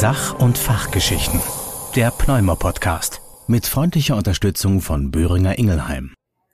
Sach- und Fachgeschichten. Der Pneumo-Podcast. Mit freundlicher Unterstützung von Böhringer Ingelheim.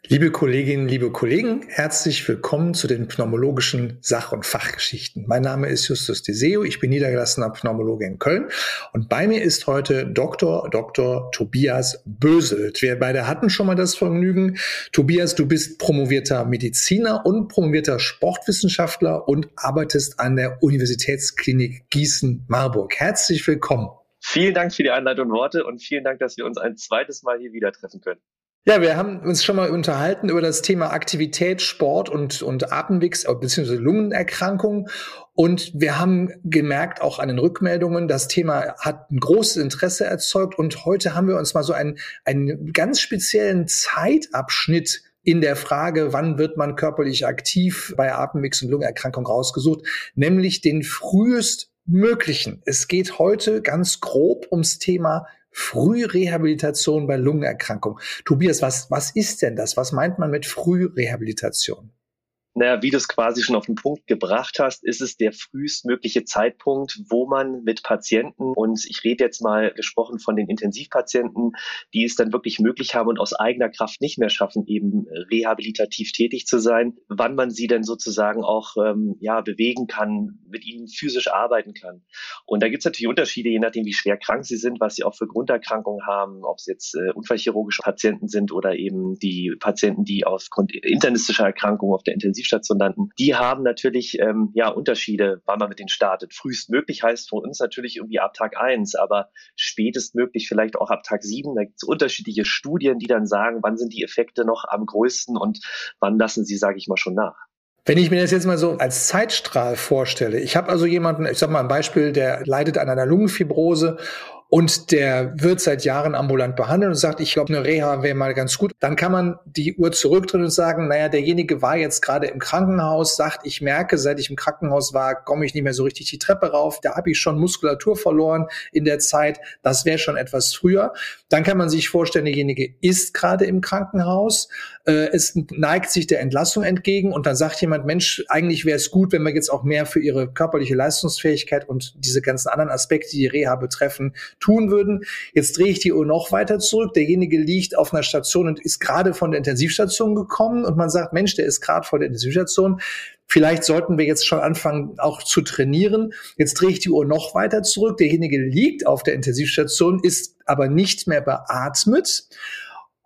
Liebe Kolleginnen, liebe Kollegen, herzlich willkommen zu den pneumologischen Sach- und Fachgeschichten. Mein Name ist Justus Deseo, ich bin niedergelassener Pneumologe in Köln und bei mir ist heute Dr. Dr. Tobias Böselt. Wir beide hatten schon mal das Vergnügen. Tobias, du bist promovierter Mediziner und promovierter Sportwissenschaftler und arbeitest an der Universitätsklinik Gießen-Marburg. Herzlich willkommen. Vielen Dank für die Einleitung und Worte und vielen Dank, dass wir uns ein zweites Mal hier wieder treffen können. Ja, wir haben uns schon mal unterhalten über das Thema Aktivität, Sport und, und Atemwegs- bzw. Lungenerkrankungen. Und wir haben gemerkt, auch an den Rückmeldungen, das Thema hat ein großes Interesse erzeugt. Und heute haben wir uns mal so einen, einen ganz speziellen Zeitabschnitt in der Frage, wann wird man körperlich aktiv bei Atemwegs- und Lungenerkrankungen rausgesucht, nämlich den frühest möglichen. Es geht heute ganz grob ums Thema Frührehabilitation bei Lungenerkrankung. Tobias, was, was ist denn das? Was meint man mit Frührehabilitation? Naja, wie du es quasi schon auf den Punkt gebracht hast, ist es der frühestmögliche Zeitpunkt, wo man mit Patienten, und ich rede jetzt mal gesprochen von den Intensivpatienten, die es dann wirklich möglich haben und aus eigener Kraft nicht mehr schaffen, eben rehabilitativ tätig zu sein, wann man sie dann sozusagen auch ähm, ja, bewegen kann, mit ihnen physisch arbeiten kann. Und da gibt es natürlich Unterschiede, je nachdem, wie schwer krank sie sind, was sie auch für Grunderkrankungen haben, ob es jetzt äh, unfallchirurgische Patienten sind oder eben die Patienten, die aufgrund internistischer Erkrankungen auf der Intensiv Intensivstation landen, die haben natürlich ähm, ja Unterschiede, wann man mit denen startet. Frühestmöglich heißt für uns natürlich irgendwie ab Tag eins, aber spätestmöglich vielleicht auch ab Tag sieben. Da gibt es unterschiedliche Studien, die dann sagen, wann sind die Effekte noch am größten und wann lassen sie, sage ich mal, schon nach. Wenn ich mir das jetzt mal so als Zeitstrahl vorstelle, ich habe also jemanden, ich sag mal ein Beispiel, der leidet an einer Lungenfibrose und der wird seit Jahren ambulant behandelt und sagt, ich glaube, eine Reha wäre mal ganz gut, dann kann man die Uhr zurückdrehen und sagen, naja, derjenige war jetzt gerade im Krankenhaus, sagt, ich merke, seit ich im Krankenhaus war, komme ich nicht mehr so richtig die Treppe rauf, da habe ich schon Muskulatur verloren in der Zeit, das wäre schon etwas früher. Dann kann man sich vorstellen, derjenige ist gerade im Krankenhaus, äh, es neigt sich der Entlassung entgegen und dann sagt jemand, Mensch, eigentlich wäre es gut, wenn wir jetzt auch mehr für ihre körperliche Leistungsfähigkeit und diese ganzen anderen Aspekte, die Reha betreffen, tun würden. Jetzt drehe ich die Uhr noch weiter zurück. Derjenige liegt auf einer Station und ist gerade von der Intensivstation gekommen und man sagt, Mensch, der ist gerade vor der Intensivstation. Vielleicht sollten wir jetzt schon anfangen, auch zu trainieren. Jetzt drehe ich die Uhr noch weiter zurück. Derjenige liegt auf der Intensivstation, ist aber nicht mehr beatmet.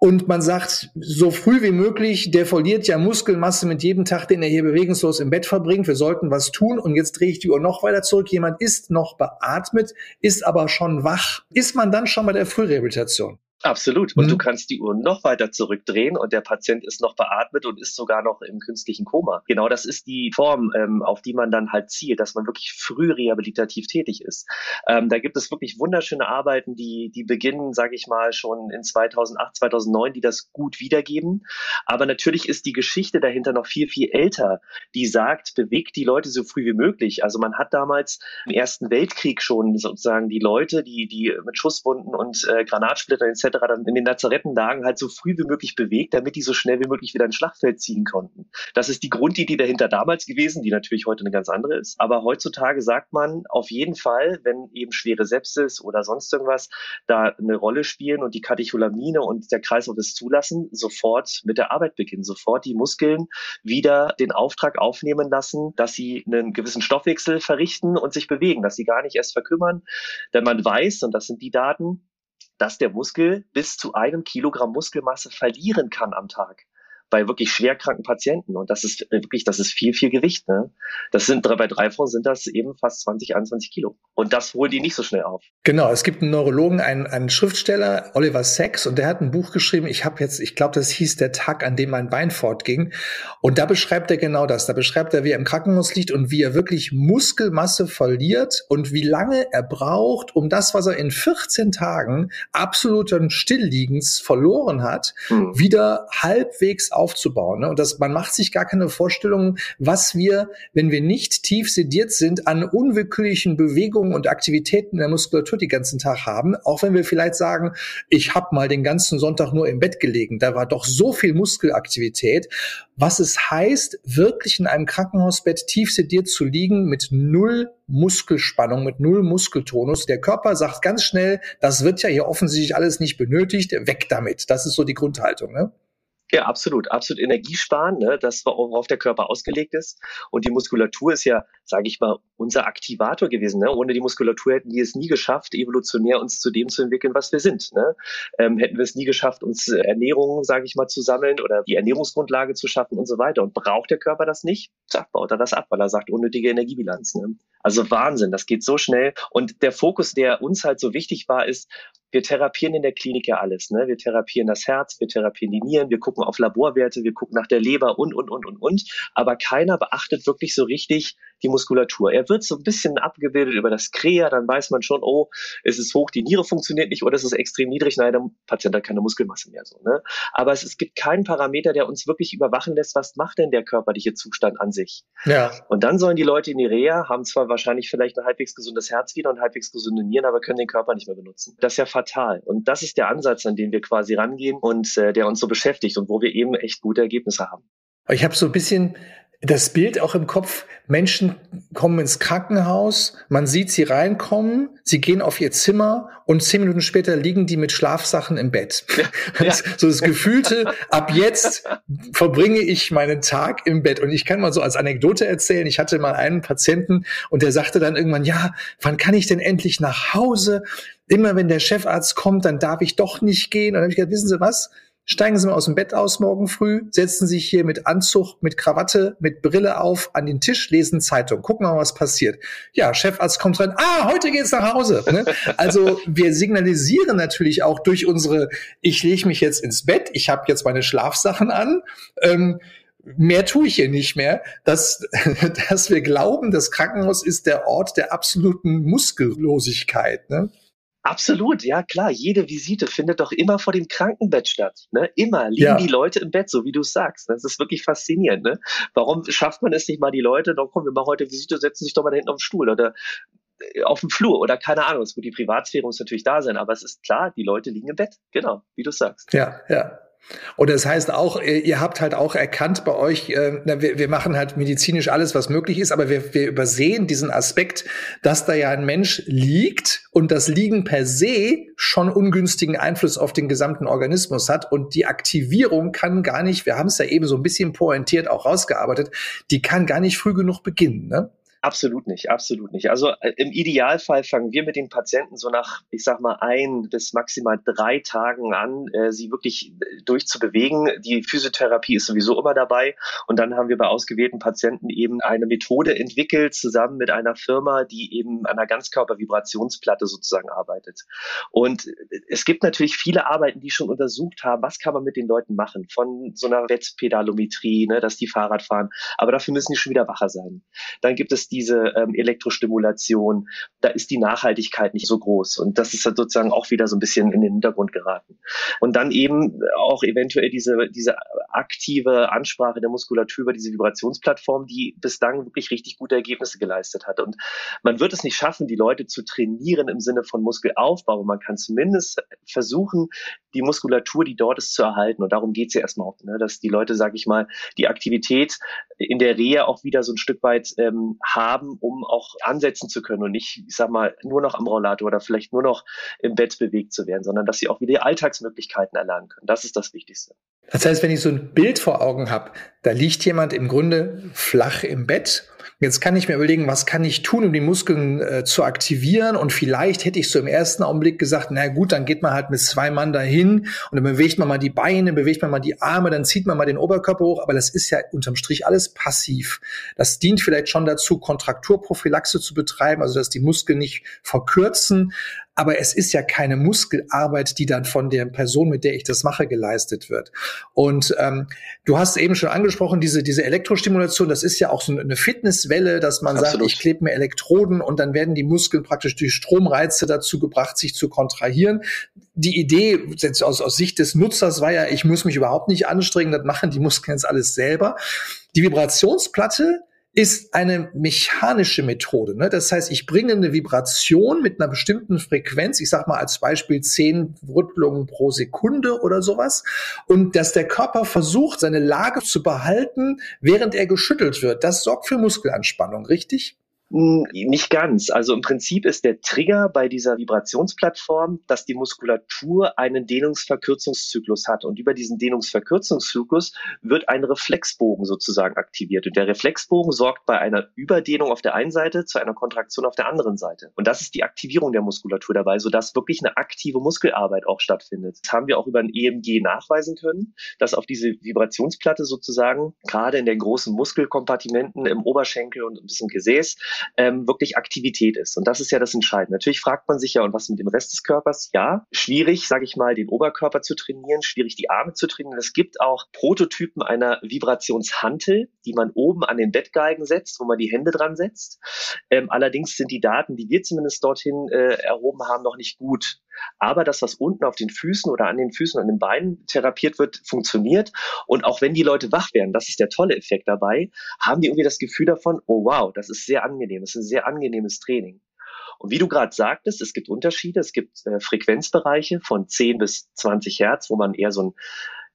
Und man sagt, so früh wie möglich, der verliert ja Muskelmasse mit jedem Tag, den er hier bewegungslos im Bett verbringt. Wir sollten was tun. Und jetzt drehe ich die Uhr noch weiter zurück. Jemand ist noch beatmet, ist aber schon wach. Ist man dann schon bei der Frührehabilitation? Absolut. Und mhm. du kannst die Uhr noch weiter zurückdrehen und der Patient ist noch beatmet und ist sogar noch im künstlichen Koma. Genau das ist die Form, ähm, auf die man dann halt zielt, dass man wirklich früh rehabilitativ tätig ist. Ähm, da gibt es wirklich wunderschöne Arbeiten, die, die beginnen, sage ich mal, schon in 2008, 2009, die das gut wiedergeben. Aber natürlich ist die Geschichte dahinter noch viel, viel älter, die sagt, bewegt die Leute so früh wie möglich. Also man hat damals im Ersten Weltkrieg schon sozusagen die Leute, die, die mit Schusswunden und äh, Granatsplittern etc dann in den Lazarettenlagen halt so früh wie möglich bewegt, damit die so schnell wie möglich wieder ins Schlachtfeld ziehen konnten. Das ist die Grundidee dahinter damals gewesen, die natürlich heute eine ganz andere ist. Aber heutzutage sagt man auf jeden Fall, wenn eben schwere Sepsis oder sonst irgendwas da eine Rolle spielen und die Katecholamine und der Kreislauf das zulassen, sofort mit der Arbeit beginnen, sofort die Muskeln wieder den Auftrag aufnehmen lassen, dass sie einen gewissen Stoffwechsel verrichten und sich bewegen, dass sie gar nicht erst verkümmern. Denn man weiß, und das sind die Daten, dass der Muskel bis zu einem Kilogramm Muskelmasse verlieren kann am Tag bei wirklich schwerkranken Patienten. Und das ist wirklich, das ist viel, viel Gewicht. Ne? Das sind bei drei Frauen sind das eben fast 20, 21 Kilo. Und das holen die nicht so schnell auf. Genau, es gibt einen Neurologen, einen, einen Schriftsteller, Oliver Sacks, und der hat ein Buch geschrieben. Ich habe jetzt, ich glaube, das hieß der Tag, an dem mein Bein fortging. Und da beschreibt er genau das. Da beschreibt er, wie er im Krankenhaus liegt und wie er wirklich Muskelmasse verliert und wie lange er braucht, um das, was er in 14 Tagen absoluten Stillliegens verloren hat, hm. wieder halbwegs aufzubauen. Ne? Und das, man macht sich gar keine Vorstellung, was wir, wenn wir nicht tief sediert sind, an unwillkürlichen Bewegungen und Aktivitäten in der Muskulatur die ganzen Tag haben. Auch wenn wir vielleicht sagen, ich habe mal den ganzen Sonntag nur im Bett gelegen, da war doch so viel Muskelaktivität. Was es heißt, wirklich in einem Krankenhausbett tief sediert zu liegen mit null Muskelspannung, mit null Muskeltonus. Der Körper sagt ganz schnell, das wird ja hier offensichtlich alles nicht benötigt, weg damit. Das ist so die Grundhaltung. Ne? Ja, absolut. Absolut Energiesparen, ne? das, worauf der Körper ausgelegt ist. Und die Muskulatur ist ja, sage ich mal, unser Aktivator gewesen. Ne? Ohne die Muskulatur hätten wir es nie geschafft, evolutionär uns zu dem zu entwickeln, was wir sind. Ne? Ähm, hätten wir es nie geschafft, uns äh, Ernährung, sage ich mal, zu sammeln oder die Ernährungsgrundlage zu schaffen und so weiter. Und braucht der Körper das nicht, zack, baut er das ab, weil er sagt, unnötige Energiebilanz. Ne? Also Wahnsinn, das geht so schnell. Und der Fokus, der uns halt so wichtig war, ist, wir therapieren in der Klinik ja alles. Ne? Wir therapieren das Herz, wir therapieren die Nieren, wir gucken auf Laborwerte, wir gucken nach der Leber und, und, und, und, und. Aber keiner beachtet wirklich so richtig die Muskulatur. Er wird so ein bisschen abgebildet über das Krea, dann weiß man schon, oh, es ist hoch, die Niere funktioniert nicht oder es ist extrem niedrig, nein, der Patient hat keine Muskelmasse mehr. So, ne? Aber es, es gibt keinen Parameter, der uns wirklich überwachen lässt, was macht denn der körperliche Zustand an sich. Ja. Und dann sollen die Leute in die Reha, haben zwar wahrscheinlich vielleicht ein halbwegs gesundes Herz wieder und halbwegs gesunde Nieren, aber können den Körper nicht mehr benutzen. Das ist ja fatal. Und das ist der Ansatz, an den wir quasi rangehen und äh, der uns so beschäftigt und wo wir eben echt gute Ergebnisse haben. Ich habe so ein bisschen das Bild auch im Kopf, Menschen kommen ins Krankenhaus, man sieht sie reinkommen, sie gehen auf ihr Zimmer und zehn Minuten später liegen die mit Schlafsachen im Bett. Ja, ja. So das Gefühlte, ab jetzt verbringe ich meinen Tag im Bett. Und ich kann mal so als Anekdote erzählen, ich hatte mal einen Patienten und der sagte dann irgendwann, ja, wann kann ich denn endlich nach Hause? Immer wenn der Chefarzt kommt, dann darf ich doch nicht gehen. Und dann habe ich gesagt, wissen Sie was? Steigen Sie mal aus dem Bett aus morgen früh, setzen sich hier mit Anzug, mit Krawatte, mit Brille auf an den Tisch, lesen Zeitung, gucken mal, was passiert. Ja, Chefarzt kommt rein, ah, heute geht's nach Hause. Ne? Also wir signalisieren natürlich auch durch unsere, ich lege mich jetzt ins Bett, ich habe jetzt meine Schlafsachen an. Ähm, mehr tue ich hier nicht mehr, dass, dass wir glauben, das Krankenhaus ist der Ort der absoluten Muskellosigkeit. Ne? Absolut, ja klar. Jede Visite findet doch immer vor dem Krankenbett statt. Ne? Immer liegen ja. die Leute im Bett, so wie du sagst. Das ist wirklich faszinierend. Ne? Warum schafft man es nicht mal, die Leute, doch komm, wir machen heute Visite, setzen sich doch mal da hinten auf den Stuhl oder äh, auf dem Flur oder keine Ahnung. Es wird die Privatsphäre muss natürlich da sein, aber es ist klar, die Leute liegen im Bett. Genau, wie du sagst. Ja, ja. Und das heißt auch, ihr habt halt auch erkannt bei euch, äh, wir, wir, machen halt medizinisch alles, was möglich ist, aber wir, wir übersehen diesen Aspekt, dass da ja ein Mensch liegt und das Liegen per se schon ungünstigen Einfluss auf den gesamten Organismus hat und die Aktivierung kann gar nicht, wir haben es ja eben so ein bisschen pointiert auch rausgearbeitet, die kann gar nicht früh genug beginnen. Ne? Absolut nicht, absolut nicht. Also äh, im Idealfall fangen wir mit den Patienten so nach, ich sag mal, ein bis maximal drei Tagen an, äh, sie wirklich äh, durchzubewegen. Die Physiotherapie ist sowieso immer dabei. Und dann haben wir bei ausgewählten Patienten eben eine Methode entwickelt, zusammen mit einer Firma, die eben an einer Ganzkörpervibrationsplatte sozusagen arbeitet. Und äh, es gibt natürlich viele Arbeiten, die schon untersucht haben, was kann man mit den Leuten machen, von so einer Wettpedalometrie, ne, dass die Fahrrad fahren. Aber dafür müssen die schon wieder wacher sein. Dann gibt es diese ähm, Elektrostimulation, da ist die Nachhaltigkeit nicht so groß. Und das ist halt sozusagen auch wieder so ein bisschen in den Hintergrund geraten. Und dann eben auch eventuell diese, diese aktive Ansprache der Muskulatur über diese Vibrationsplattform, die bislang wirklich richtig gute Ergebnisse geleistet hat. Und man wird es nicht schaffen, die Leute zu trainieren im Sinne von Muskelaufbau. Man kann zumindest versuchen, die Muskulatur, die dort ist, zu erhalten. Und darum geht es ja erstmal auch, ne? dass die Leute, sage ich mal, die Aktivität in der Reha auch wieder so ein Stück weit ähm, haben, um auch ansetzen zu können und nicht, ich sag mal, nur noch am Rollator oder vielleicht nur noch im Bett bewegt zu werden, sondern dass sie auch wieder Alltagsmöglichkeiten erlernen können. Das ist das Wichtigste. Das heißt, wenn ich so ein Bild vor Augen habe, da liegt jemand im Grunde flach im Bett Jetzt kann ich mir überlegen, was kann ich tun, um die Muskeln äh, zu aktivieren? Und vielleicht hätte ich so im ersten Augenblick gesagt, na gut, dann geht man halt mit zwei Mann dahin und dann bewegt man mal die Beine, bewegt man mal die Arme, dann zieht man mal den Oberkörper hoch. Aber das ist ja unterm Strich alles passiv. Das dient vielleicht schon dazu, Kontrakturprophylaxe zu betreiben, also dass die Muskeln nicht verkürzen. Aber es ist ja keine Muskelarbeit, die dann von der Person, mit der ich das mache, geleistet wird. Und ähm, du hast eben schon angesprochen, diese, diese Elektrostimulation, das ist ja auch so eine Fitnesswelle, dass man Absolut. sagt, ich klebe mir Elektroden und dann werden die Muskeln praktisch durch Stromreize dazu gebracht, sich zu kontrahieren. Die Idee aus, aus Sicht des Nutzers war ja, ich muss mich überhaupt nicht anstrengen, das machen die Muskeln jetzt alles selber. Die Vibrationsplatte ist eine mechanische Methode. Ne? Das heißt, ich bringe eine Vibration mit einer bestimmten Frequenz, ich sage mal als Beispiel zehn Rüttelungen pro Sekunde oder sowas, und dass der Körper versucht, seine Lage zu behalten, während er geschüttelt wird. Das sorgt für Muskelanspannung, richtig? Hm, nicht ganz. Also im Prinzip ist der Trigger bei dieser Vibrationsplattform, dass die Muskulatur einen Dehnungsverkürzungszyklus hat. Und über diesen Dehnungsverkürzungszyklus wird ein Reflexbogen sozusagen aktiviert. Und der Reflexbogen sorgt bei einer Überdehnung auf der einen Seite zu einer Kontraktion auf der anderen Seite. Und das ist die Aktivierung der Muskulatur dabei, sodass wirklich eine aktive Muskelarbeit auch stattfindet. Das haben wir auch über ein EMG nachweisen können, dass auf diese Vibrationsplatte sozusagen gerade in den großen Muskelkompartimenten im Oberschenkel und ein bisschen Gesäß ähm, wirklich Aktivität ist. Und das ist ja das Entscheidende. Natürlich fragt man sich ja, und was mit dem Rest des Körpers? Ja, schwierig, sage ich mal, den Oberkörper zu trainieren, schwierig die Arme zu trainieren. Es gibt auch Prototypen einer Vibrationshantel, die man oben an den Bettgeigen setzt, wo man die Hände dran setzt. Ähm, allerdings sind die Daten, die wir zumindest dorthin äh, erhoben haben, noch nicht gut. Aber das, was unten auf den Füßen oder an den Füßen, an den Beinen therapiert wird, funktioniert. Und auch wenn die Leute wach werden, das ist der tolle Effekt dabei, haben die irgendwie das Gefühl davon, oh wow, das ist sehr angenehm, das ist ein sehr angenehmes Training. Und wie du gerade sagtest, es gibt Unterschiede, es gibt äh, Frequenzbereiche von 10 bis 20 Hertz, wo man eher so ein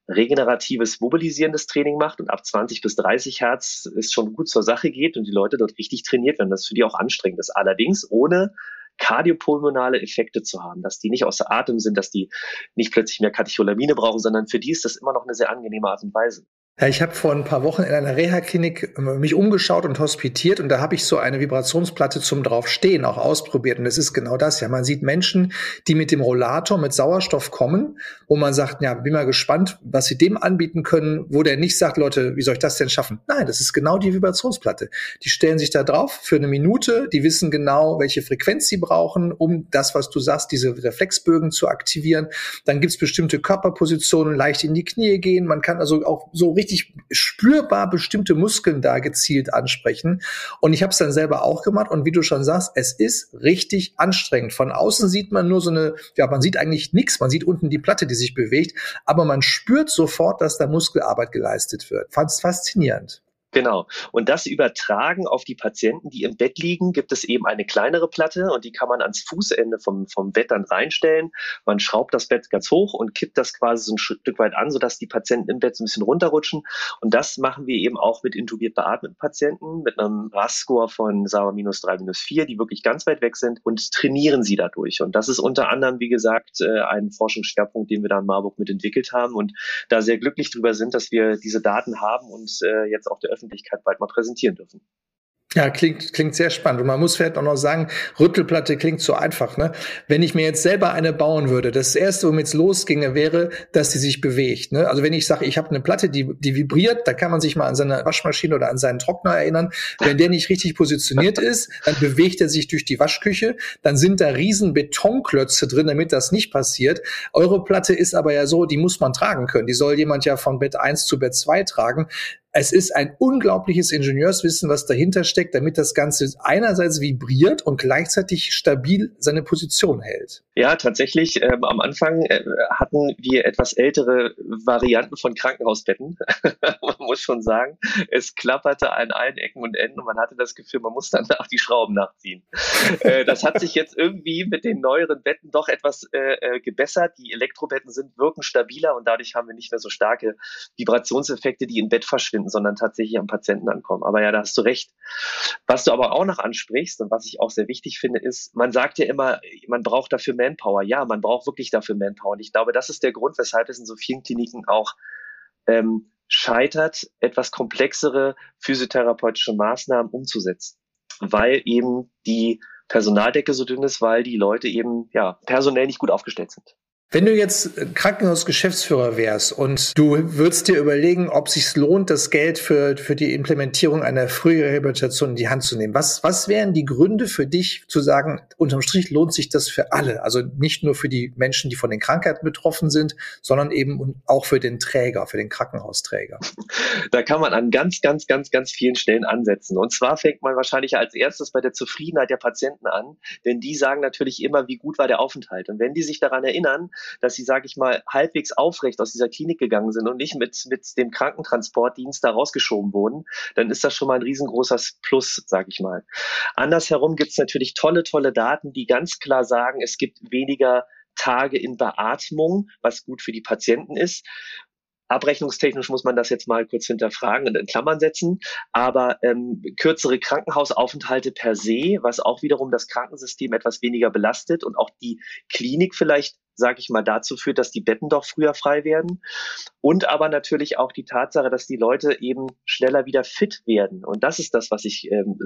regeneratives, mobilisierendes Training macht und ab 20 bis 30 Hertz es schon gut zur Sache geht und die Leute dort richtig trainiert werden. Das für die auch anstrengend ist. Allerdings ohne kardiopulmonale Effekte zu haben, dass die nicht außer Atem sind, dass die nicht plötzlich mehr Katecholamine brauchen, sondern für die ist das immer noch eine sehr angenehme Art und Weise. Ja, ich habe vor ein paar Wochen in einer Reha-Klinik ähm, mich umgeschaut und hospitiert und da habe ich so eine Vibrationsplatte zum draufstehen auch ausprobiert und es ist genau das. Ja, man sieht Menschen, die mit dem Rollator mit Sauerstoff kommen, wo man sagt, ja, bin mal gespannt, was sie dem anbieten können, wo der nicht sagt, Leute, wie soll ich das denn schaffen? Nein, das ist genau die Vibrationsplatte. Die stellen sich da drauf für eine Minute, die wissen genau, welche Frequenz sie brauchen, um das, was du sagst, diese Reflexbögen zu aktivieren. Dann gibt's bestimmte Körperpositionen, leicht in die Knie gehen. Man kann also auch so richtig spürbar bestimmte Muskeln da gezielt ansprechen. Und ich habe es dann selber auch gemacht. Und wie du schon sagst, es ist richtig anstrengend. Von außen sieht man nur so eine, ja, man sieht eigentlich nichts. Man sieht unten die Platte, die sich bewegt. Aber man spürt sofort, dass da Muskelarbeit geleistet wird. Fand's faszinierend. Genau. Und das übertragen auf die Patienten, die im Bett liegen, gibt es eben eine kleinere Platte und die kann man ans Fußende vom, vom Bett dann reinstellen. Man schraubt das Bett ganz hoch und kippt das quasi so ein Stück weit an, sodass die Patienten im Bett so ein bisschen runterrutschen. Und das machen wir eben auch mit intubiert beatmeten Patienten mit einem RAS-Score von, sagen minus drei, minus vier, die wirklich ganz weit weg sind und trainieren sie dadurch. Und das ist unter anderem, wie gesagt, äh, ein Forschungsschwerpunkt, den wir da in Marburg mitentwickelt haben und da sehr glücklich drüber sind, dass wir diese Daten haben und äh, jetzt auch der Öffentlichkeit Öffentlichkeit bald mal präsentieren dürfen. Ja, klingt, klingt sehr spannend. Und man muss vielleicht auch noch sagen, Rüttelplatte klingt so einfach, ne? Wenn ich mir jetzt selber eine bauen würde, das erste, womit es losginge, wäre, dass sie sich bewegt. Ne? Also wenn ich sage, ich habe eine Platte, die, die vibriert, da kann man sich mal an seine Waschmaschine oder an seinen Trockner erinnern. Wenn der nicht richtig positioniert ist, dann bewegt er sich durch die Waschküche. Dann sind da riesen Betonklötze drin, damit das nicht passiert. Eure Platte ist aber ja so, die muss man tragen können. Die soll jemand ja von Bett 1 zu Bett 2 tragen es ist ein unglaubliches Ingenieurswissen, was dahinter steckt, damit das Ganze einerseits vibriert und gleichzeitig stabil seine Position hält. Ja, tatsächlich. Ähm, am Anfang äh, hatten wir etwas ältere Varianten von Krankenhausbetten. man muss schon sagen, es klapperte an allen Ecken und Enden und man hatte das Gefühl, man muss danach die Schrauben nachziehen. äh, das hat sich jetzt irgendwie mit den neueren Betten doch etwas äh, äh, gebessert. Die Elektrobetten sind wirken stabiler und dadurch haben wir nicht mehr so starke Vibrationseffekte, die im Bett verschwinden stattfinden, sondern tatsächlich am Patienten ankommen. Aber ja, da hast du recht. Was du aber auch noch ansprichst und was ich auch sehr wichtig finde, ist, man sagt ja immer, man braucht dafür Manpower. Ja, man braucht wirklich dafür Manpower. Und ich glaube, das ist der Grund, weshalb es in so vielen Kliniken auch ähm, scheitert, etwas komplexere physiotherapeutische Maßnahmen umzusetzen, weil eben die Personaldecke so dünn ist, weil die Leute eben ja personell nicht gut aufgestellt sind. Wenn du jetzt Krankenhausgeschäftsführer wärst und du würdest dir überlegen, ob es sich lohnt, das Geld für, für die Implementierung einer frühen Rehabilitation in die Hand zu nehmen, was, was wären die Gründe für dich zu sagen, unterm Strich lohnt sich das für alle? Also nicht nur für die Menschen, die von den Krankheiten betroffen sind, sondern eben auch für den Träger, für den Krankenhausträger. Da kann man an ganz, ganz, ganz, ganz vielen Stellen ansetzen. Und zwar fängt man wahrscheinlich als erstes bei der Zufriedenheit der Patienten an, denn die sagen natürlich immer, wie gut war der Aufenthalt. Und wenn die sich daran erinnern, dass sie, sage ich mal, halbwegs aufrecht aus dieser Klinik gegangen sind und nicht mit, mit dem Krankentransportdienst da rausgeschoben wurden, dann ist das schon mal ein riesengroßer Plus, sage ich mal. Andersherum gibt es natürlich tolle, tolle Daten, die ganz klar sagen, es gibt weniger Tage in Beatmung, was gut für die Patienten ist. Abrechnungstechnisch muss man das jetzt mal kurz hinterfragen und in Klammern setzen. Aber ähm, kürzere Krankenhausaufenthalte per se, was auch wiederum das Krankensystem etwas weniger belastet und auch die Klinik vielleicht sage ich mal, dazu führt, dass die Betten doch früher frei werden. Und aber natürlich auch die Tatsache, dass die Leute eben schneller wieder fit werden. Und das ist das, was ich ähm,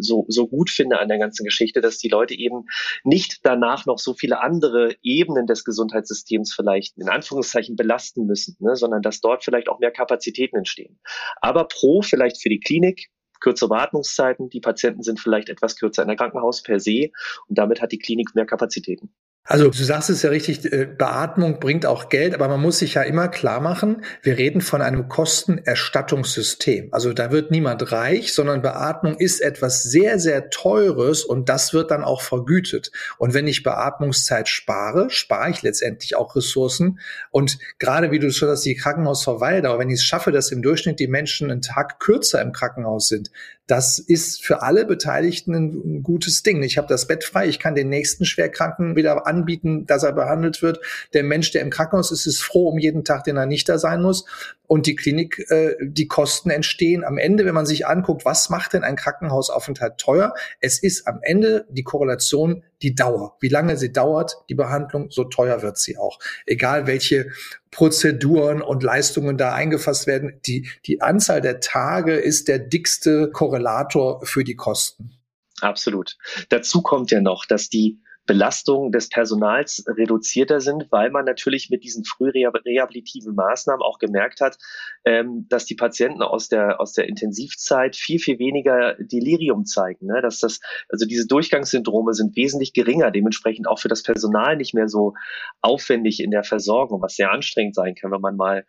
so, so gut finde an der ganzen Geschichte, dass die Leute eben nicht danach noch so viele andere Ebenen des Gesundheitssystems vielleicht in Anführungszeichen belasten müssen, ne, sondern dass dort vielleicht auch mehr Kapazitäten entstehen. Aber pro vielleicht für die Klinik, kürzere Wartungszeiten, die Patienten sind vielleicht etwas kürzer in der Krankenhaus per se und damit hat die Klinik mehr Kapazitäten. Also du sagst es ja richtig, äh, Beatmung bringt auch Geld, aber man muss sich ja immer klar machen, wir reden von einem Kostenerstattungssystem. Also da wird niemand reich, sondern Beatmung ist etwas sehr, sehr teures und das wird dann auch vergütet. Und wenn ich Beatmungszeit spare, spare ich letztendlich auch Ressourcen. Und gerade wie du schon hast, die Krankenhausverweildauer, wenn ich es schaffe, dass im Durchschnitt die Menschen einen Tag kürzer im Krankenhaus sind, das ist für alle Beteiligten ein, gutes Ding. Ich habe das Bett frei, ich kann den nächsten Schwerkranken wieder an anbieten, dass er behandelt wird. Der Mensch, der im Krankenhaus ist, ist froh um jeden Tag, den er nicht da sein muss. Und die Klinik, äh, die Kosten entstehen am Ende, wenn man sich anguckt, was macht denn ein Krankenhausaufenthalt teuer? Es ist am Ende die Korrelation die Dauer. Wie lange sie dauert, die Behandlung, so teuer wird sie auch. Egal welche Prozeduren und Leistungen da eingefasst werden, die, die Anzahl der Tage ist der dickste Korrelator für die Kosten. Absolut. Dazu kommt ja noch, dass die Belastung des Personals reduzierter sind, weil man natürlich mit diesen frührehabilitativen Maßnahmen auch gemerkt hat, ähm, dass die Patienten aus der, aus der Intensivzeit viel, viel weniger Delirium zeigen. Ne? Dass das, also diese Durchgangssyndrome sind wesentlich geringer, dementsprechend auch für das Personal nicht mehr so aufwendig in der Versorgung, was sehr anstrengend sein kann, wenn man mal,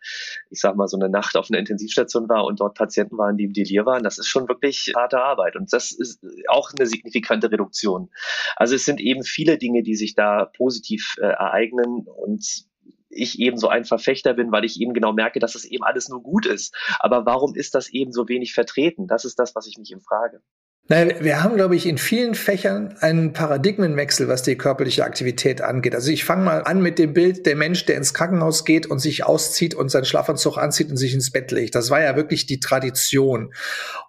ich sag mal, so eine Nacht auf einer Intensivstation war und dort Patienten waren, die im Delir waren. Das ist schon wirklich harte Arbeit. Und das ist auch eine signifikante Reduktion. Also es sind eben viele viele Dinge, die sich da positiv äh, ereignen und ich eben so ein Verfechter bin, weil ich eben genau merke, dass es eben alles nur gut ist. Aber warum ist das eben so wenig vertreten? Das ist das, was ich mich eben frage. Naja, wir haben, glaube ich, in vielen Fächern einen Paradigmenwechsel, was die körperliche Aktivität angeht. Also ich fange mal an mit dem Bild der Mensch, der ins Krankenhaus geht und sich auszieht und seinen Schlafanzug anzieht und sich ins Bett legt. Das war ja wirklich die Tradition.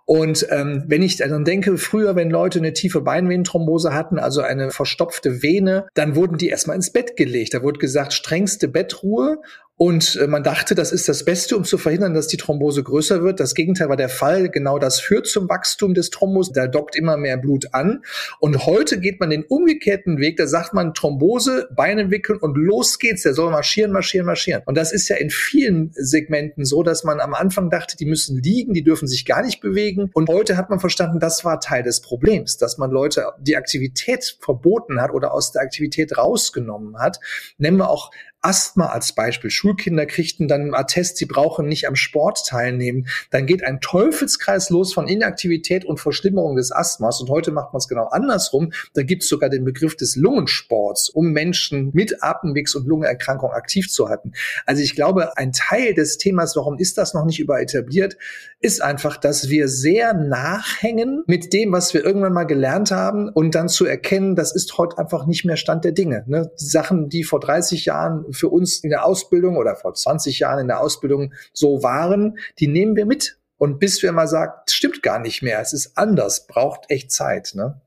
Und ähm, wenn ich dann denke, früher, wenn Leute eine tiefe Beinvenenthrombose hatten, also eine verstopfte Vene, dann wurden die erstmal ins Bett gelegt. Da wurde gesagt, strengste Bettruhe und äh, man dachte, das ist das Beste, um zu verhindern, dass die Thrombose größer wird. Das Gegenteil war der Fall. Genau das führt zum Wachstum des Thrombus. Da dockt immer mehr Blut an. Und heute geht man den umgekehrten Weg. Da sagt man Thrombose, Beine wickeln und los geht's. Der soll marschieren, marschieren, marschieren. Und das ist ja in vielen Segmenten so, dass man am Anfang dachte, die müssen liegen, die dürfen sich gar nicht bewegen. Und heute hat man verstanden, das war Teil des Problems, dass man Leute die Aktivität verboten hat oder aus der Aktivität rausgenommen hat. Nennen wir auch Asthma als Beispiel. Schulkinder kriegten dann im Attest, sie brauchen nicht am Sport teilnehmen. Dann geht ein Teufelskreis los von Inaktivität und Verschlimmerung des Asthmas. Und heute macht man es genau andersrum. Da gibt es sogar den Begriff des Lungensports, um Menschen mit Atemwegs- und Lungenerkrankung aktiv zu halten. Also ich glaube, ein Teil des Themas, warum ist das noch nicht über etabliert, ist einfach, dass wir sehr nachhängen mit dem, was wir irgendwann mal gelernt haben und dann zu erkennen, das ist heute einfach nicht mehr Stand der Dinge. Ne? Die Sachen, die vor 30 Jahren für uns in der Ausbildung oder vor 20 Jahren in der Ausbildung so waren, die nehmen wir mit. Und bis wir mal sagen, stimmt gar nicht mehr, es ist anders, braucht echt Zeit. Ne?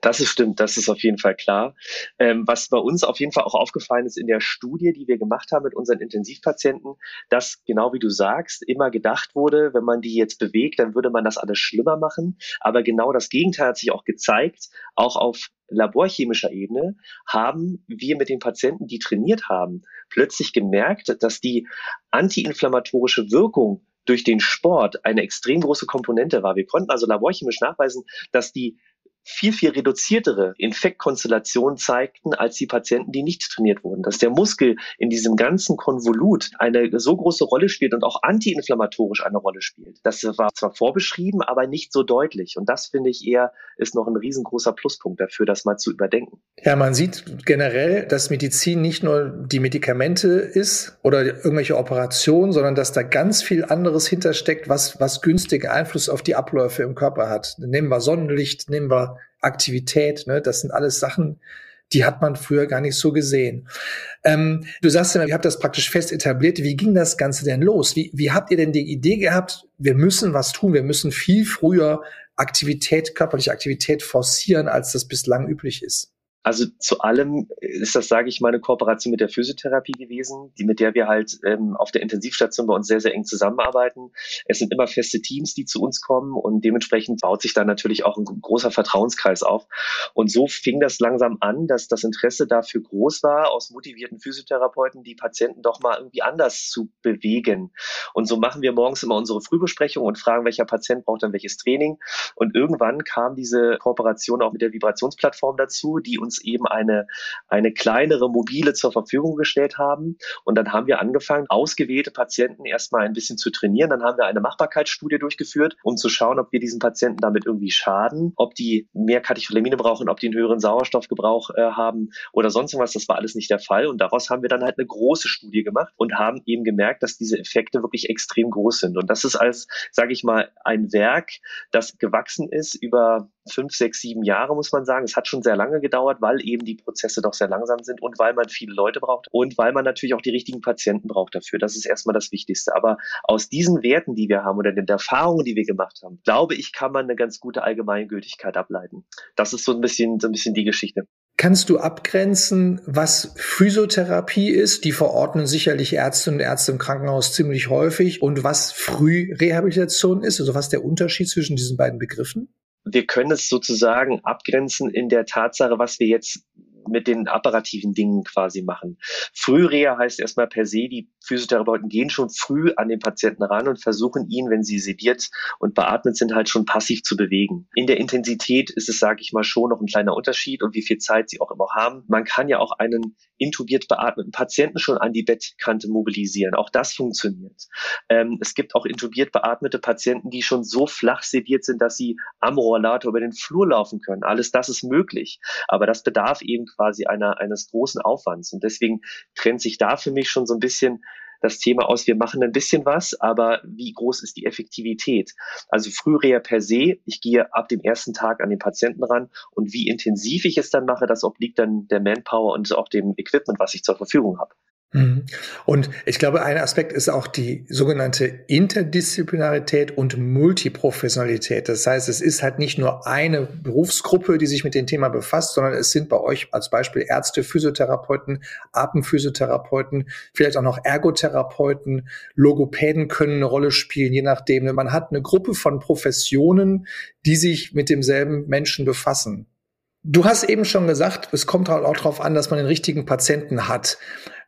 Das ist stimmt, das ist auf jeden Fall klar. Ähm, was bei uns auf jeden Fall auch aufgefallen ist in der Studie, die wir gemacht haben mit unseren Intensivpatienten, dass genau wie du sagst, immer gedacht wurde, wenn man die jetzt bewegt, dann würde man das alles schlimmer machen. Aber genau das Gegenteil hat sich auch gezeigt, auch auf laborchemischer Ebene haben wir mit den Patienten, die trainiert haben, plötzlich gemerkt, dass die antiinflammatorische Wirkung durch den Sport eine extrem große Komponente war. Wir konnten also laborchemisch nachweisen, dass die viel, viel reduziertere Infektkonstellationen zeigten als die Patienten, die nicht trainiert wurden. Dass der Muskel in diesem ganzen Konvolut eine so große Rolle spielt und auch antiinflammatorisch eine Rolle spielt. Das war zwar vorbeschrieben, aber nicht so deutlich. Und das finde ich eher ist noch ein riesengroßer Pluspunkt dafür, das mal zu überdenken. Ja, man sieht generell, dass Medizin nicht nur die Medikamente ist oder irgendwelche Operationen, sondern dass da ganz viel anderes hintersteckt, was, was günstigen Einfluss auf die Abläufe im Körper hat. Nehmen wir Sonnenlicht, nehmen wir Aktivität. Ne? Das sind alles Sachen, die hat man früher gar nicht so gesehen. Ähm, du sagst ja, ihr habt das praktisch fest etabliert. Wie ging das Ganze denn los? Wie, wie habt ihr denn die Idee gehabt, wir müssen was tun, wir müssen viel früher Aktivität, körperliche Aktivität forcieren, als das bislang üblich ist? Also zu allem ist das, sage ich mal, eine Kooperation mit der Physiotherapie gewesen, die mit der wir halt ähm, auf der Intensivstation bei uns sehr, sehr eng zusammenarbeiten. Es sind immer feste Teams, die zu uns kommen und dementsprechend baut sich dann natürlich auch ein großer Vertrauenskreis auf. Und so fing das langsam an, dass das Interesse dafür groß war, aus motivierten Physiotherapeuten die Patienten doch mal irgendwie anders zu bewegen. Und so machen wir morgens immer unsere Frühbesprechung und fragen, welcher Patient braucht dann welches Training. Und irgendwann kam diese Kooperation auch mit der Vibrationsplattform dazu, die uns uns eben eine, eine kleinere mobile zur Verfügung gestellt haben. Und dann haben wir angefangen, ausgewählte Patienten erstmal ein bisschen zu trainieren. Dann haben wir eine Machbarkeitsstudie durchgeführt, um zu schauen, ob wir diesen Patienten damit irgendwie schaden, ob die mehr Katecholamine brauchen, ob die einen höheren Sauerstoffgebrauch äh, haben oder sonst was. Das war alles nicht der Fall. Und daraus haben wir dann halt eine große Studie gemacht und haben eben gemerkt, dass diese Effekte wirklich extrem groß sind. Und das ist als, sage ich mal, ein Werk, das gewachsen ist über fünf, sechs, sieben Jahre, muss man sagen. Es hat schon sehr lange gedauert, weil eben die Prozesse doch sehr langsam sind und weil man viele Leute braucht und weil man natürlich auch die richtigen Patienten braucht dafür. Das ist erstmal das Wichtigste. Aber aus diesen Werten, die wir haben oder den Erfahrungen, die wir gemacht haben, glaube ich, kann man eine ganz gute Allgemeingültigkeit ableiten. Das ist so ein bisschen, so ein bisschen die Geschichte. Kannst du abgrenzen, was Physiotherapie ist? Die verordnen sicherlich Ärzte und Ärzte im Krankenhaus ziemlich häufig. Und was Frührehabilitation ist, also was der Unterschied zwischen diesen beiden Begriffen? Wir können es sozusagen abgrenzen in der Tatsache, was wir jetzt mit den apparativen Dingen quasi machen. Frühreha heißt erstmal per se, die Physiotherapeuten gehen schon früh an den Patienten ran und versuchen ihn, wenn sie sediert und beatmet sind, halt schon passiv zu bewegen. In der Intensität ist es, sage ich mal, schon noch ein kleiner Unterschied und wie viel Zeit sie auch immer haben. Man kann ja auch einen intubiert beatmeten Patienten schon an die Bettkante mobilisieren. Auch das funktioniert. Ähm, es gibt auch intubiert beatmete Patienten, die schon so flach sediert sind, dass sie am Rollator über den Flur laufen können. Alles das ist möglich. Aber das bedarf eben quasi einer, eines großen Aufwands. Und deswegen trennt sich da für mich schon so ein bisschen das Thema aus, wir machen ein bisschen was, aber wie groß ist die Effektivität? Also Frühreha per se, ich gehe ab dem ersten Tag an den Patienten ran und wie intensiv ich es dann mache, das obliegt dann der Manpower und auch dem Equipment, was ich zur Verfügung habe. Mhm. Und ich glaube, ein Aspekt ist auch die sogenannte Interdisziplinarität und Multiprofessionalität. Das heißt, es ist halt nicht nur eine Berufsgruppe, die sich mit dem Thema befasst, sondern es sind bei euch als Beispiel Ärzte, Physiotherapeuten, Atemphysiotherapeuten, vielleicht auch noch Ergotherapeuten, Logopäden können eine Rolle spielen, je nachdem. Man hat eine Gruppe von Professionen, die sich mit demselben Menschen befassen. Du hast eben schon gesagt, es kommt halt auch darauf an, dass man den richtigen Patienten hat.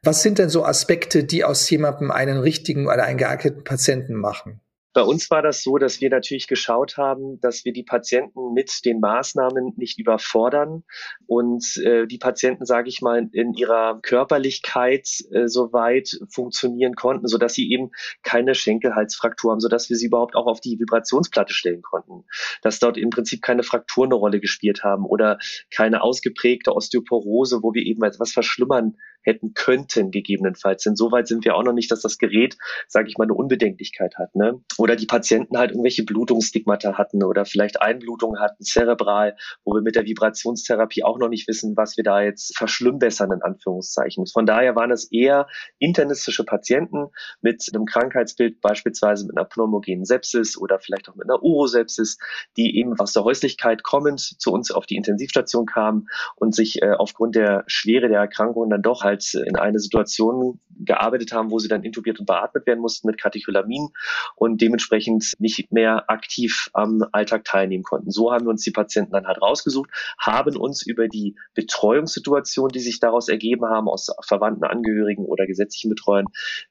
Was sind denn so Aspekte, die aus jemandem einen richtigen oder einen geeigneten Patienten machen? Bei uns war das so, dass wir natürlich geschaut haben, dass wir die Patienten mit den Maßnahmen nicht überfordern und äh, die Patienten, sage ich mal, in ihrer Körperlichkeit äh, soweit funktionieren konnten, so dass sie eben keine Schenkelhalsfraktur haben, so dass wir sie überhaupt auch auf die Vibrationsplatte stellen konnten, dass dort im Prinzip keine Frakturen eine Rolle gespielt haben oder keine ausgeprägte Osteoporose, wo wir eben etwas verschlimmern hätten könnten, gegebenenfalls. Denn so weit sind wir auch noch nicht, dass das Gerät, sage ich mal, eine Unbedenklichkeit hat. Ne? Oder die Patienten halt irgendwelche Blutungsstigmata hatten oder vielleicht Einblutungen hatten, zerebral, wo wir mit der Vibrationstherapie auch noch nicht wissen, was wir da jetzt verschlimmbessern, in Anführungszeichen. Von daher waren es eher internistische Patienten mit einem Krankheitsbild, beispielsweise mit einer pneumogenen Sepsis oder vielleicht auch mit einer Urosepsis, die eben aus der Häuslichkeit kommend zu uns auf die Intensivstation kamen und sich äh, aufgrund der Schwere der Erkrankung dann doch halt in eine Situation gearbeitet haben, wo sie dann intubiert und beatmet werden mussten mit Katecholamin und dementsprechend nicht mehr aktiv am Alltag teilnehmen konnten. So haben wir uns die Patienten dann halt rausgesucht, haben uns über die Betreuungssituation, die sich daraus ergeben haben, aus Verwandten, Angehörigen oder gesetzlichen Betreuern,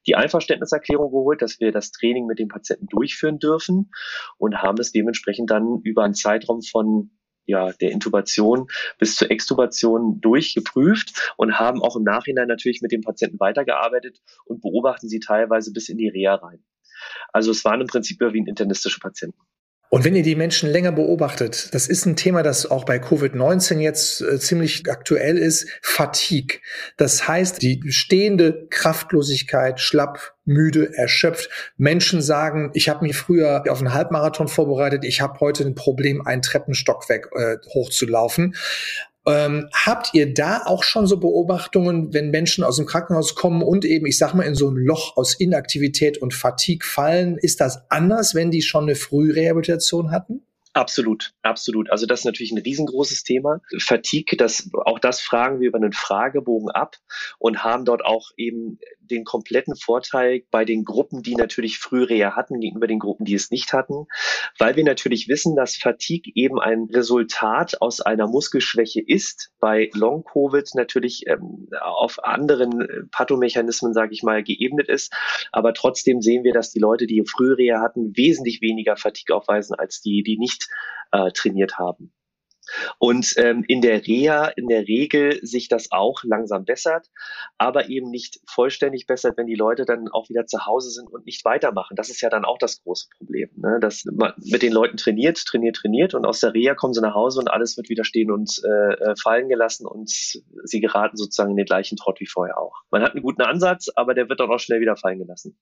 die Einverständniserklärung geholt, dass wir das Training mit den Patienten durchführen dürfen und haben es dementsprechend dann über einen Zeitraum von ja, der Intubation bis zur Extubation durchgeprüft und haben auch im Nachhinein natürlich mit den Patienten weitergearbeitet und beobachten sie teilweise bis in die Reha rein. Also es waren im Prinzip überwiegend internistische Patienten. Und wenn ihr die Menschen länger beobachtet, das ist ein Thema, das auch bei Covid-19 jetzt äh, ziemlich aktuell ist, Fatigue. Das heißt, die stehende Kraftlosigkeit, schlapp, müde, erschöpft. Menschen sagen, ich habe mich früher auf einen Halbmarathon vorbereitet, ich habe heute ein Problem, einen Treppenstock weg äh, hochzulaufen. Ähm, habt ihr da auch schon so Beobachtungen, wenn Menschen aus dem Krankenhaus kommen und eben, ich sag mal, in so ein Loch aus Inaktivität und Fatigue fallen? Ist das anders, wenn die schon eine Frührehabilitation hatten? Absolut, absolut. Also das ist natürlich ein riesengroßes Thema. Fatigue, das, auch das fragen wir über einen Fragebogen ab und haben dort auch eben den kompletten Vorteil bei den Gruppen, die natürlich Frühreha hatten, gegenüber den Gruppen, die es nicht hatten, weil wir natürlich wissen, dass Fatigue eben ein Resultat aus einer Muskelschwäche ist, bei Long-Covid natürlich ähm, auf anderen Pathomechanismen, sage ich mal, geebnet ist. Aber trotzdem sehen wir, dass die Leute, die Frühreha hatten, wesentlich weniger Fatigue aufweisen als die, die nicht äh, trainiert haben. Und ähm, in der Reha in der Regel sich das auch langsam bessert, aber eben nicht vollständig bessert, wenn die Leute dann auch wieder zu Hause sind und nicht weitermachen. Das ist ja dann auch das große Problem, ne? dass man mit den Leuten trainiert, trainiert, trainiert und aus der Reha kommen sie nach Hause und alles wird wieder stehen und äh, äh fallen gelassen und sie geraten sozusagen in den gleichen Trott wie vorher auch. Man hat einen guten Ansatz, aber der wird dann auch schnell wieder fallen gelassen.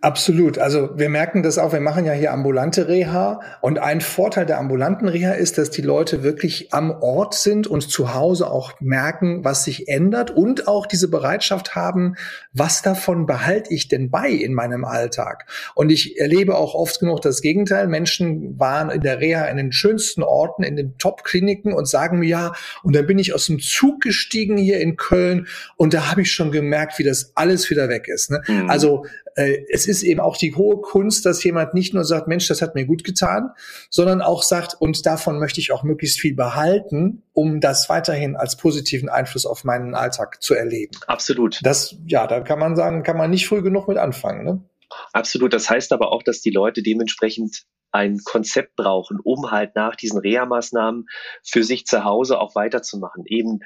Absolut. Also wir merken das auch, wir machen ja hier ambulante Reha und ein Vorteil der ambulanten Reha ist, dass die Leute wirklich am Ort sind und zu Hause auch merken, was sich ändert und auch diese Bereitschaft haben, was davon behalte ich denn bei in meinem Alltag? Und ich erlebe auch oft genug das Gegenteil. Menschen waren in der Reha in den schönsten Orten, in den Top-Kliniken und sagen mir, ja, und dann bin ich aus dem Zug gestiegen hier in Köln und da habe ich schon gemerkt, wie das alles wieder weg ist. Ne? Mhm. Also äh, es ist eben auch die hohe Kunst, dass jemand nicht nur sagt, Mensch, das hat mir gut getan, sondern auch sagt, und davon möchte ich auch möglichst viel behalten, um das weiterhin als positiven Einfluss auf meinen Alltag zu erleben. Absolut. Das, ja, da kann man sagen, kann man nicht früh genug mit anfangen. Ne? Absolut. Das heißt aber auch, dass die Leute dementsprechend ein Konzept brauchen, um halt nach diesen Reha-Maßnahmen für sich zu Hause auch weiterzumachen. Eben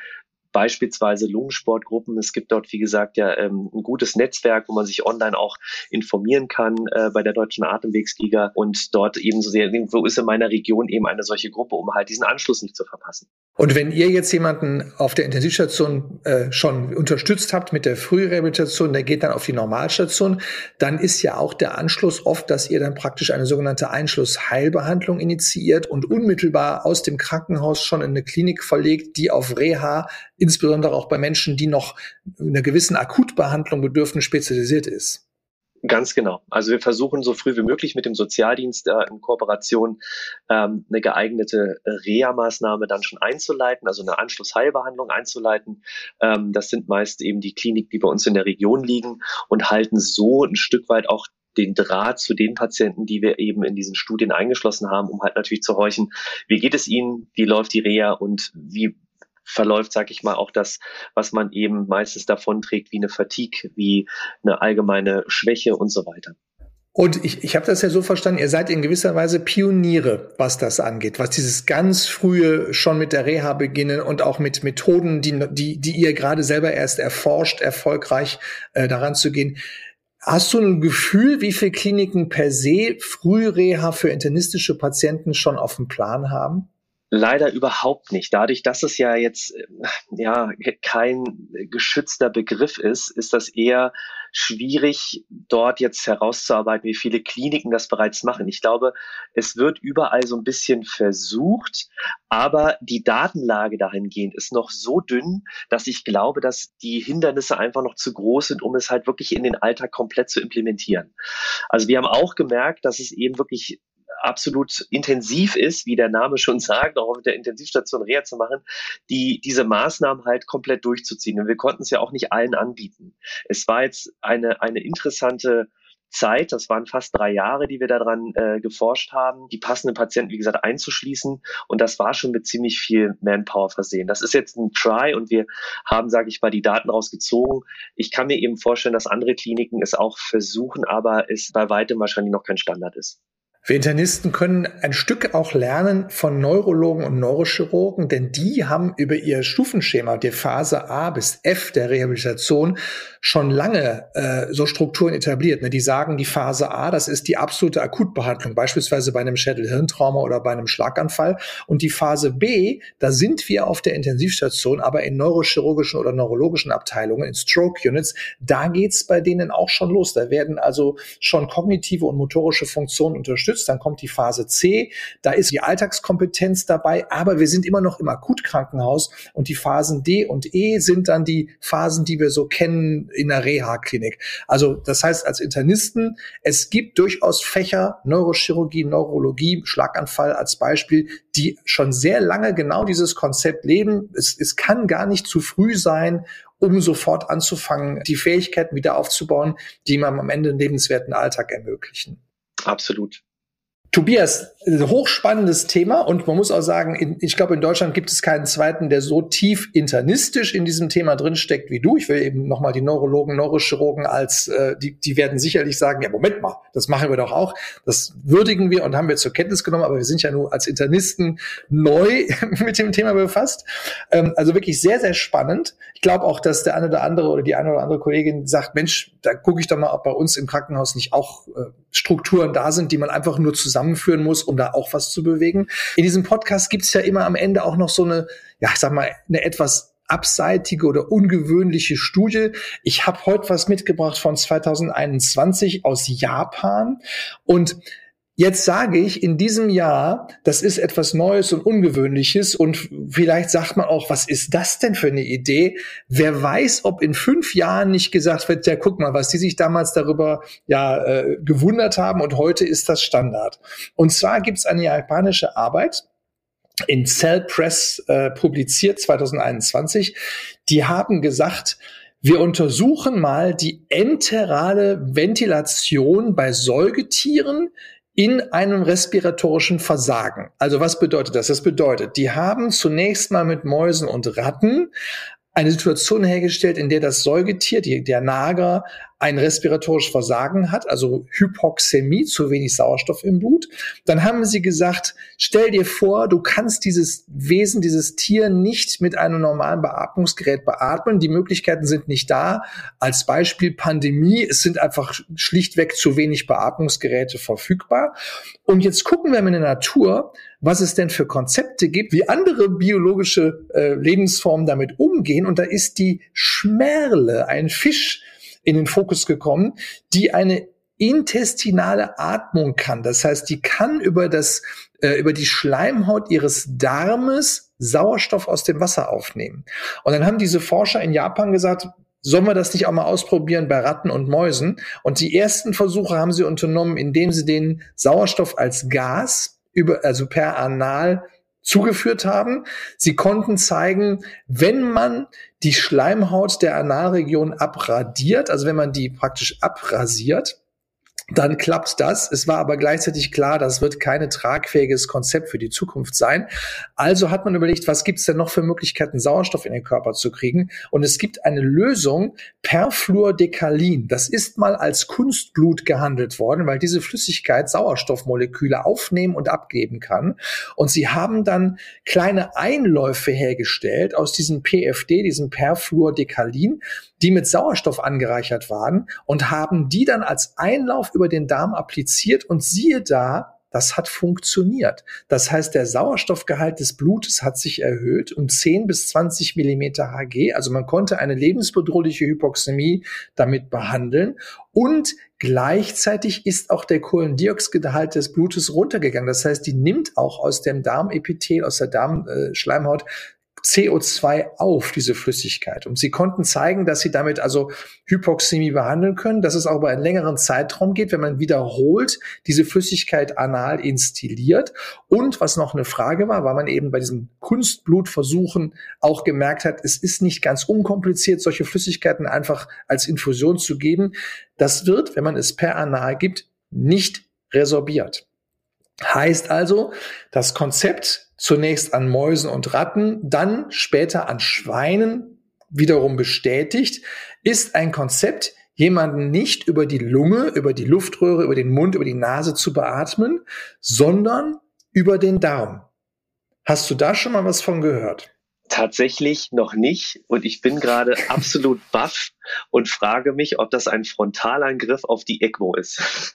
beispielsweise Lungensportgruppen. Es gibt dort, wie gesagt, ja ähm, ein gutes Netzwerk, wo man sich online auch informieren kann äh, bei der Deutschen Atemwegsliga und dort eben so sehr, wo ist in meiner Region eben eine solche Gruppe, um halt diesen Anschluss nicht zu verpassen. Und wenn ihr jetzt jemanden auf der Intensivstation äh, schon unterstützt habt mit der Frührehabilitation, der geht dann auf die Normalstation, dann ist ja auch der Anschluss oft, dass ihr dann praktisch eine sogenannte Einschlussheilbehandlung initiiert und unmittelbar aus dem Krankenhaus schon in eine Klinik verlegt, die auf Reha insbesondere auch bei Menschen, die noch einer gewissen Akutbehandlung bedürfen, spezialisiert ist. Ganz genau. Also wir versuchen so früh wie möglich mit dem Sozialdienst äh, in Kooperation ähm, eine geeignete Reha-Maßnahme dann schon einzuleiten, also eine Anschlussheilbehandlung einzuleiten. Ähm, das sind meist eben die Kliniken, die bei uns in der Region liegen und halten so ein Stück weit auch den Draht zu den Patienten, die wir eben in diesen Studien eingeschlossen haben, um halt natürlich zu horchen, wie geht es ihnen, wie läuft die Reha und wie verläuft, sag ich mal, auch das, was man eben meistens davon trägt, wie eine Fatigue, wie eine allgemeine Schwäche und so weiter. Und ich, ich habe das ja so verstanden, ihr seid in gewisser Weise Pioniere, was das angeht, was dieses ganz frühe schon mit der Reha beginnen und auch mit Methoden, die, die, die ihr gerade selber erst erforscht, erfolgreich äh, daran zu gehen. Hast du ein Gefühl, wie viele Kliniken per se Frühreha für internistische Patienten schon auf dem Plan haben? Leider überhaupt nicht. Dadurch, dass es ja jetzt äh, ja kein geschützter Begriff ist, ist das eher schwierig, dort jetzt herauszuarbeiten, wie viele Kliniken das bereits machen. Ich glaube, es wird überall so ein bisschen versucht, aber die Datenlage dahingehend ist noch so dünn, dass ich glaube, dass die Hindernisse einfach noch zu groß sind, um es halt wirklich in den Alltag komplett zu implementieren. Also wir haben auch gemerkt, dass es eben wirklich absolut intensiv ist, wie der Name schon sagt, auch auf der Intensivstation Reha zu machen, die diese Maßnahmen halt komplett durchzuziehen. Und wir konnten es ja auch nicht allen anbieten. Es war jetzt eine, eine interessante Zeit, das waren fast drei Jahre, die wir daran äh, geforscht haben, die passenden Patienten, wie gesagt, einzuschließen. Und das war schon mit ziemlich viel Manpower versehen. Das ist jetzt ein Try und wir haben, sage ich mal, die Daten rausgezogen. Ich kann mir eben vorstellen, dass andere Kliniken es auch versuchen, aber es bei weitem wahrscheinlich noch kein Standard ist. Wir Internisten können ein Stück auch lernen von Neurologen und Neurochirurgen, denn die haben über ihr Stufenschema, der Phase A bis F der Rehabilitation, schon lange äh, so Strukturen etabliert. Ne? Die sagen, die Phase A, das ist die absolute Akutbehandlung, beispielsweise bei einem Schädel-Hirntrauma oder bei einem Schlaganfall. Und die Phase B, da sind wir auf der Intensivstation, aber in neurochirurgischen oder neurologischen Abteilungen, in Stroke-Units, da geht's bei denen auch schon los. Da werden also schon kognitive und motorische Funktionen unterstützt unterstützt. Dann kommt die Phase C. Da ist die Alltagskompetenz dabei, aber wir sind immer noch im Akutkrankenhaus und die Phasen D und E sind dann die Phasen, die wir so kennen in der Reha-Klinik. Also das heißt als Internisten, es gibt durchaus Fächer, Neurochirurgie, Neurologie, Schlaganfall als Beispiel, die schon sehr lange genau dieses Konzept leben. Es, es kann gar nicht zu früh sein, um sofort anzufangen, die Fähigkeiten wieder aufzubauen, die man am Ende einen lebenswerten Alltag ermöglichen. Absolut. Tobias, hochspannendes Thema und man muss auch sagen, in, ich glaube, in Deutschland gibt es keinen zweiten, der so tief internistisch in diesem Thema drinsteckt wie du. Ich will eben nochmal die Neurologen, Neurochirurgen als, äh, die, die werden sicherlich sagen, ja, Moment mal, das machen wir doch auch. Das würdigen wir und haben wir zur Kenntnis genommen, aber wir sind ja nur als Internisten neu mit dem Thema befasst. Ähm, also wirklich sehr, sehr spannend. Ich glaube auch, dass der eine oder andere oder die eine oder andere Kollegin sagt, Mensch, da gucke ich doch mal, ob bei uns im Krankenhaus nicht auch äh, Strukturen da sind, die man einfach nur zusammenführen muss, um da auch was zu bewegen. In diesem Podcast gibt es ja immer am Ende auch noch so eine, ja, ich sag mal, eine etwas abseitige oder ungewöhnliche Studie. Ich habe heute was mitgebracht von 2021 aus Japan und Jetzt sage ich in diesem Jahr, das ist etwas Neues und Ungewöhnliches und vielleicht sagt man auch, was ist das denn für eine Idee? Wer weiß, ob in fünf Jahren nicht gesagt wird, ja, guck mal, was die sich damals darüber ja äh, gewundert haben und heute ist das Standard. Und zwar gibt es eine japanische Arbeit, in Cell Press äh, publiziert 2021. Die haben gesagt, wir untersuchen mal die enterale Ventilation bei Säugetieren in einem respiratorischen Versagen. Also was bedeutet das? Das bedeutet, die haben zunächst mal mit Mäusen und Ratten eine Situation hergestellt, in der das Säugetier, die, der Nager, ein respiratorisches Versagen hat, also Hypoxämie, zu wenig Sauerstoff im Blut. Dann haben sie gesagt, stell dir vor, du kannst dieses Wesen, dieses Tier nicht mit einem normalen Beatmungsgerät beatmen. Die Möglichkeiten sind nicht da. Als Beispiel Pandemie, es sind einfach schlichtweg zu wenig Beatmungsgeräte verfügbar. Und jetzt gucken wir in der Natur, was es denn für Konzepte gibt, wie andere biologische äh, Lebensformen damit umgehen. Und da ist die Schmerle, ein Fisch, in den Fokus gekommen, die eine intestinale Atmung kann. Das heißt, die kann über das äh, über die Schleimhaut ihres Darmes Sauerstoff aus dem Wasser aufnehmen. Und dann haben diese Forscher in Japan gesagt, sollen wir das nicht auch mal ausprobieren bei Ratten und Mäusen? Und die ersten Versuche haben sie unternommen, indem sie den Sauerstoff als Gas über, also per Anal zugeführt haben. Sie konnten zeigen, wenn man die Schleimhaut der Analregion abradiert, also wenn man die praktisch abrasiert, dann klappt das. Es war aber gleichzeitig klar, das wird kein tragfähiges Konzept für die Zukunft sein. Also hat man überlegt, was gibt es denn noch für Möglichkeiten, Sauerstoff in den Körper zu kriegen? Und es gibt eine Lösung, Perfluordekalin. Das ist mal als Kunstblut gehandelt worden, weil diese Flüssigkeit Sauerstoffmoleküle aufnehmen und abgeben kann. Und sie haben dann kleine Einläufe hergestellt aus diesem PFD, diesem Perfluordekalin, die mit Sauerstoff angereichert waren und haben die dann als Einlauf über den Darm appliziert und siehe da, das hat funktioniert. Das heißt, der Sauerstoffgehalt des Blutes hat sich erhöht um 10 bis 20 Millimeter Hg. Also man konnte eine lebensbedrohliche Hypoxämie damit behandeln und Gleichzeitig ist auch der Kohlendioxidgehalt des Blutes runtergegangen. Das heißt, die nimmt auch aus dem Darmepithel, aus der Darmschleimhaut CO2 auf, diese Flüssigkeit. Und sie konnten zeigen, dass sie damit also Hypoxämie behandeln können, dass es auch über einen längeren Zeitraum geht, wenn man wiederholt diese Flüssigkeit anal instilliert. Und was noch eine Frage war, weil man eben bei diesen Kunstblutversuchen auch gemerkt hat, es ist nicht ganz unkompliziert, solche Flüssigkeiten einfach als Infusion zu geben. Das wird, wenn man es per Anal gibt, nicht resorbiert. Heißt also, das Konzept zunächst an Mäusen und Ratten, dann später an Schweinen wiederum bestätigt, ist ein Konzept, jemanden nicht über die Lunge, über die Luftröhre, über den Mund, über die Nase zu beatmen, sondern über den Darm. Hast du da schon mal was von gehört? Tatsächlich noch nicht. Und ich bin gerade absolut baff und frage mich, ob das ein Frontalangriff auf die ECMO ist.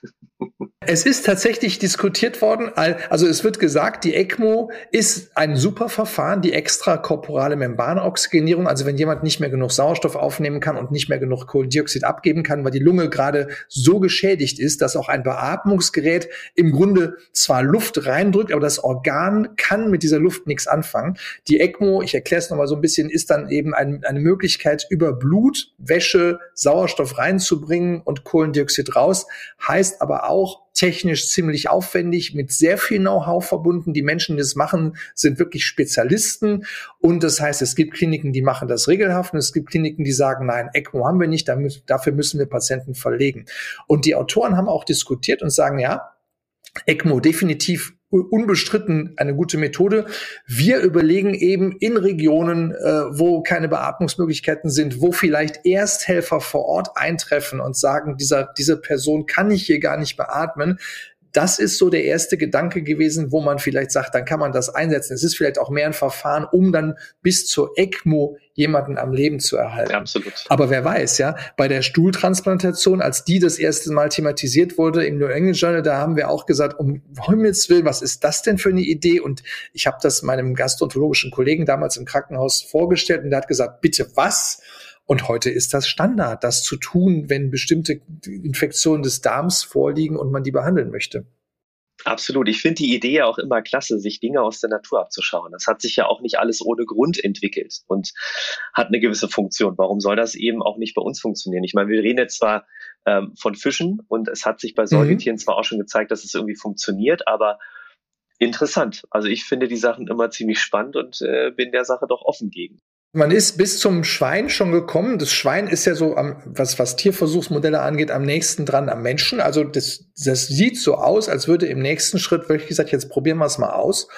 Es ist tatsächlich diskutiert worden, also es wird gesagt, die ECMO ist ein super Verfahren, die extrakorporale Membranoxygenierung, also wenn jemand nicht mehr genug Sauerstoff aufnehmen kann und nicht mehr genug Kohlendioxid abgeben kann, weil die Lunge gerade so geschädigt ist, dass auch ein Beatmungsgerät im Grunde zwar Luft reindrückt, aber das Organ kann mit dieser Luft nichts anfangen. Die ECMO, ich erkläre es nochmal so ein bisschen, ist dann eben ein, eine Möglichkeit, über Blut, Wäsche, Sauerstoff reinzubringen und Kohlendioxid raus, heißt aber auch, technisch ziemlich aufwendig, mit sehr viel Know-how verbunden. Die Menschen, die das machen, sind wirklich Spezialisten. Und das heißt, es gibt Kliniken, die machen das regelhaft und es gibt Kliniken, die sagen, nein, ECMO haben wir nicht, dafür müssen wir Patienten verlegen. Und die Autoren haben auch diskutiert und sagen, ja, ECMO definitiv unbestritten eine gute Methode. Wir überlegen eben in Regionen, äh, wo keine Beatmungsmöglichkeiten sind, wo vielleicht Ersthelfer vor Ort eintreffen und sagen, dieser, diese Person kann ich hier gar nicht beatmen das ist so der erste Gedanke gewesen, wo man vielleicht sagt, dann kann man das einsetzen. Es ist vielleicht auch mehr ein Verfahren, um dann bis zur ECMO jemanden am Leben zu erhalten. Ja, absolut. Aber wer weiß, ja, bei der Stuhltransplantation, als die das erste Mal thematisiert wurde im New England Journal, da haben wir auch gesagt, um Himmels Willen, was ist das denn für eine Idee? Und ich habe das meinem gastroenterologischen Kollegen damals im Krankenhaus vorgestellt und der hat gesagt, bitte was? Und heute ist das Standard, das zu tun, wenn bestimmte Infektionen des Darms vorliegen und man die behandeln möchte. Absolut. Ich finde die Idee ja auch immer klasse, sich Dinge aus der Natur abzuschauen. Das hat sich ja auch nicht alles ohne Grund entwickelt und hat eine gewisse Funktion. Warum soll das eben auch nicht bei uns funktionieren? Ich meine, wir reden jetzt zwar ähm, von Fischen und es hat sich bei mhm. Säugetieren mhm. zwar auch schon gezeigt, dass es irgendwie funktioniert, aber interessant. Also ich finde die Sachen immer ziemlich spannend und äh, bin der Sache doch offen gegen. Man ist bis zum Schwein schon gekommen. Das Schwein ist ja so, am, was, was Tierversuchsmodelle angeht, am nächsten dran am Menschen. Also das, das sieht so aus, als würde im nächsten Schritt wirklich gesagt, jetzt probieren wir es mal aus.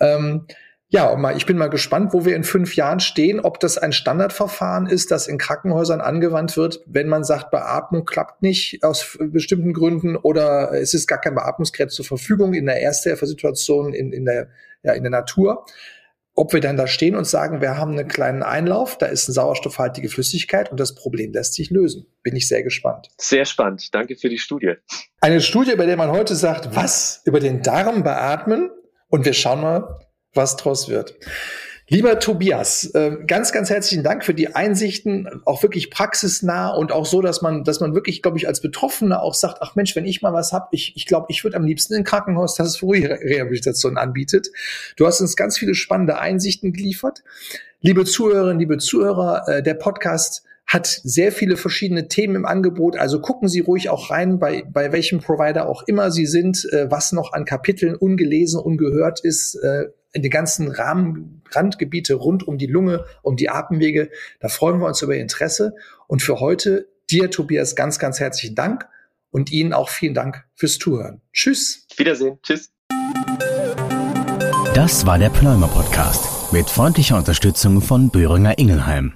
Ähm, ja, und mal, ich bin mal gespannt, wo wir in fünf Jahren stehen, ob das ein Standardverfahren ist, das in Krankenhäusern angewandt wird, wenn man sagt, Beatmung klappt nicht aus bestimmten Gründen oder es ist gar kein Beatmungsgerät zur Verfügung in der Ersthilfesituation in, in, der, ja, in der Natur ob wir dann da stehen und sagen, wir haben einen kleinen Einlauf, da ist eine sauerstoffhaltige Flüssigkeit und das Problem lässt sich lösen. Bin ich sehr gespannt. Sehr spannend. Danke für die Studie. Eine Studie, bei der man heute sagt, was? Über den Darm beatmen? Und wir schauen mal, was draus wird. Lieber Tobias, äh, ganz, ganz herzlichen Dank für die Einsichten, auch wirklich praxisnah und auch so, dass man, dass man wirklich, glaube ich, als Betroffener auch sagt, ach Mensch, wenn ich mal was hab, ich, ich glaube, ich würde am liebsten ein Krankenhaus, das Frührehabilitation anbietet. Du hast uns ganz viele spannende Einsichten geliefert. Liebe Zuhörerinnen, liebe Zuhörer, äh, der Podcast hat sehr viele verschiedene Themen im Angebot. Also gucken Sie ruhig auch rein, bei, bei welchem Provider auch immer Sie sind, äh, was noch an Kapiteln ungelesen, ungehört ist, äh, in die ganzen Rahmen, Randgebiete rund um die Lunge, um die Atemwege. Da freuen wir uns über Ihr Interesse. Und für heute dir, Tobias, ganz, ganz herzlichen Dank und Ihnen auch vielen Dank fürs Zuhören. Tschüss. Wiedersehen. Tschüss. Das war der Pneumer Podcast mit freundlicher Unterstützung von Böhringer Ingelheim.